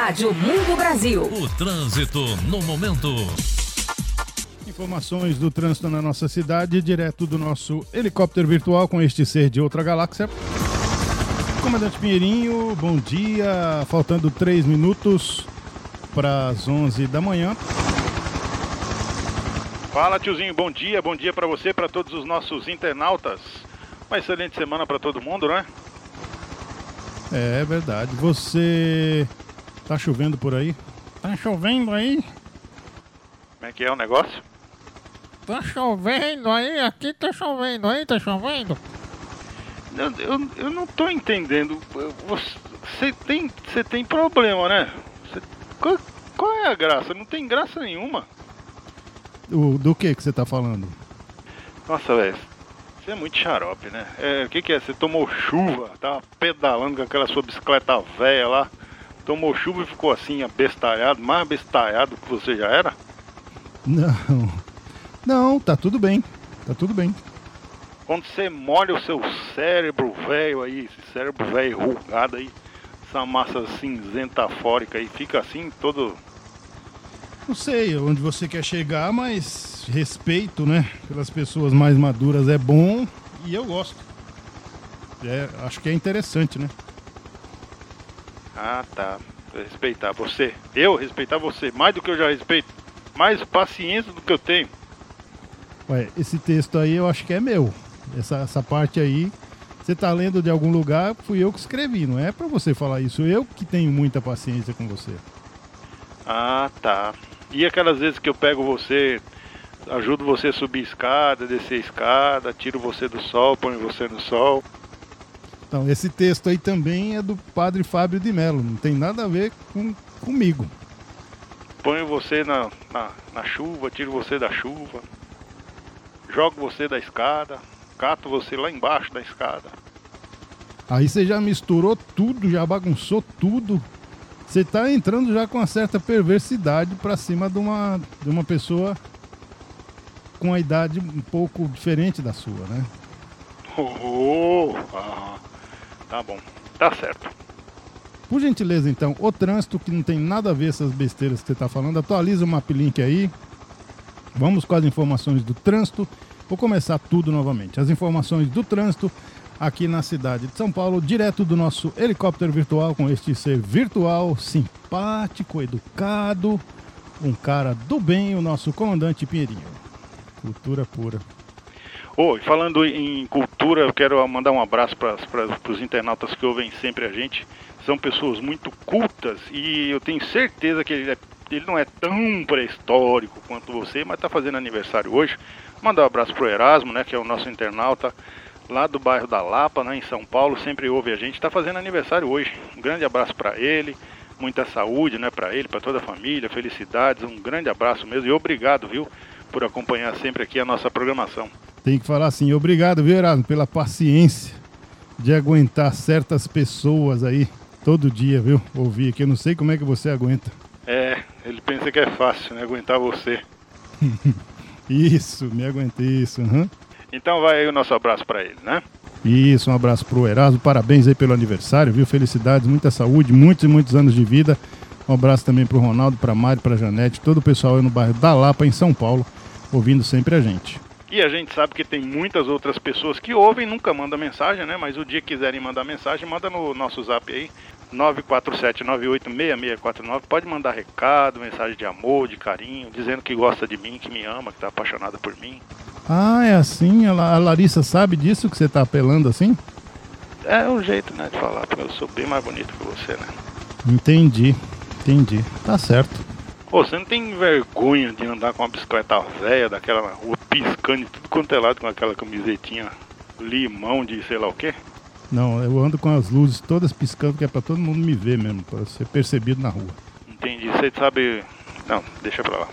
Rádio Mundo Brasil. O trânsito no momento. Informações do trânsito na nossa cidade, direto do nosso helicóptero virtual com este ser de outra galáxia. Comandante Pinheirinho, bom dia. Faltando três minutos para as 11 da manhã. Fala tiozinho, bom dia, bom dia para você, para todos os nossos internautas. Uma excelente semana para todo mundo, né? É verdade. Você tá chovendo por aí? Tá chovendo aí? Como é que é o negócio? Tá chovendo aí, aqui tá chovendo aí, tá chovendo? Eu, eu, eu não tô entendendo. Você tem, você tem problema, né? Você, qual, qual é a graça? Não tem graça nenhuma. O, do que que você tá falando? Nossa, velho. Você é muito xarope, né? É, o que que é? Você tomou chuva, tava pedalando com aquela sua bicicleta velha lá. Tomou chuva e ficou assim, abestalhado, mais abestalhado que você já era? Não. Não, tá tudo bem. Tá tudo bem. Quando você molha o seu cérebro velho aí, esse cérebro velho rugado aí, essa massa cinzenta fórica aí, fica assim todo não sei onde você quer chegar, mas respeito, né? Pelas pessoas mais maduras é bom e eu gosto. É, acho que é interessante, né? Ah, tá. Respeitar você. Eu respeitar você mais do que eu já respeito. Mais paciência do que eu tenho. Ué, esse texto aí eu acho que é meu. Essa, essa parte aí, você tá lendo de algum lugar, fui eu que escrevi, não é para você falar isso. Eu que tenho muita paciência com você. Ah, tá. E aquelas vezes que eu pego você, ajudo você a subir escada, descer escada, tiro você do sol, ponho você no sol. Então, esse texto aí também é do padre Fábio de Mello, não tem nada a ver com comigo. Ponho você na, na, na chuva, tiro você da chuva, jogo você da escada, cato você lá embaixo da escada. Aí você já misturou tudo, já bagunçou tudo. Você tá entrando já com uma certa perversidade para cima de uma, de uma pessoa com a idade um pouco diferente da sua, né? Oh, ah, tá bom, tá certo. Por gentileza, então, o trânsito que não tem nada a ver essas besteiras que você está falando, atualiza o Maplink aí. Vamos com as informações do trânsito. Vou começar tudo novamente. As informações do trânsito aqui na cidade de São Paulo, direto do nosso helicóptero virtual, com este ser virtual, simpático, educado, um cara do bem, o nosso comandante Pinheirinho. Cultura pura. Oi, falando em cultura, eu quero mandar um abraço para os internautas que ouvem sempre a gente. São pessoas muito cultas e eu tenho certeza que ele, é, ele não é tão pré-histórico quanto você, mas está fazendo aniversário hoje. Mandar um abraço pro Erasmo, né, que é o nosso internauta lá do bairro da Lapa, né, em São Paulo, sempre ouve a gente, está fazendo aniversário hoje. Um grande abraço para ele, muita saúde, né, para ele, para toda a família, felicidades, um grande abraço mesmo e obrigado, viu, por acompanhar sempre aqui a nossa programação. Tem que falar assim, obrigado, viu, Erasmo, pela paciência de aguentar certas pessoas aí todo dia, viu? Ouvir aqui, eu não sei como é que você aguenta. É, ele pensa que é fácil, né, aguentar você. isso, me aguentei isso, uhum. Então vai aí o nosso abraço para ele, né? Isso, um abraço pro Erasmo, parabéns aí pelo aniversário, viu? Felicidades, muita saúde, muitos e muitos anos de vida. Um abraço também pro Ronaldo, pra Mari, pra Janete, todo o pessoal aí no bairro da Lapa, em São Paulo, ouvindo sempre a gente. E a gente sabe que tem muitas outras pessoas que ouvem, nunca mandam mensagem, né? Mas o dia que quiserem mandar mensagem, manda no nosso zap aí, 947986649. Pode mandar recado, mensagem de amor, de carinho, dizendo que gosta de mim, que me ama, que tá apaixonada por mim. Ah, é assim? A Larissa sabe disso que você tá apelando assim? É um jeito, né, de falar, porque eu sou bem mais bonito que você, né? Entendi, entendi. Tá certo. Pô, você não tem vergonha de andar com uma bicicleta velha daquela na rua, piscando de tudo quanto é lado com aquela camisetinha limão de sei lá o quê? Não, eu ando com as luzes todas piscando, que é pra todo mundo me ver mesmo, pra ser percebido na rua. Entendi, você sabe. Não, deixa pra lá.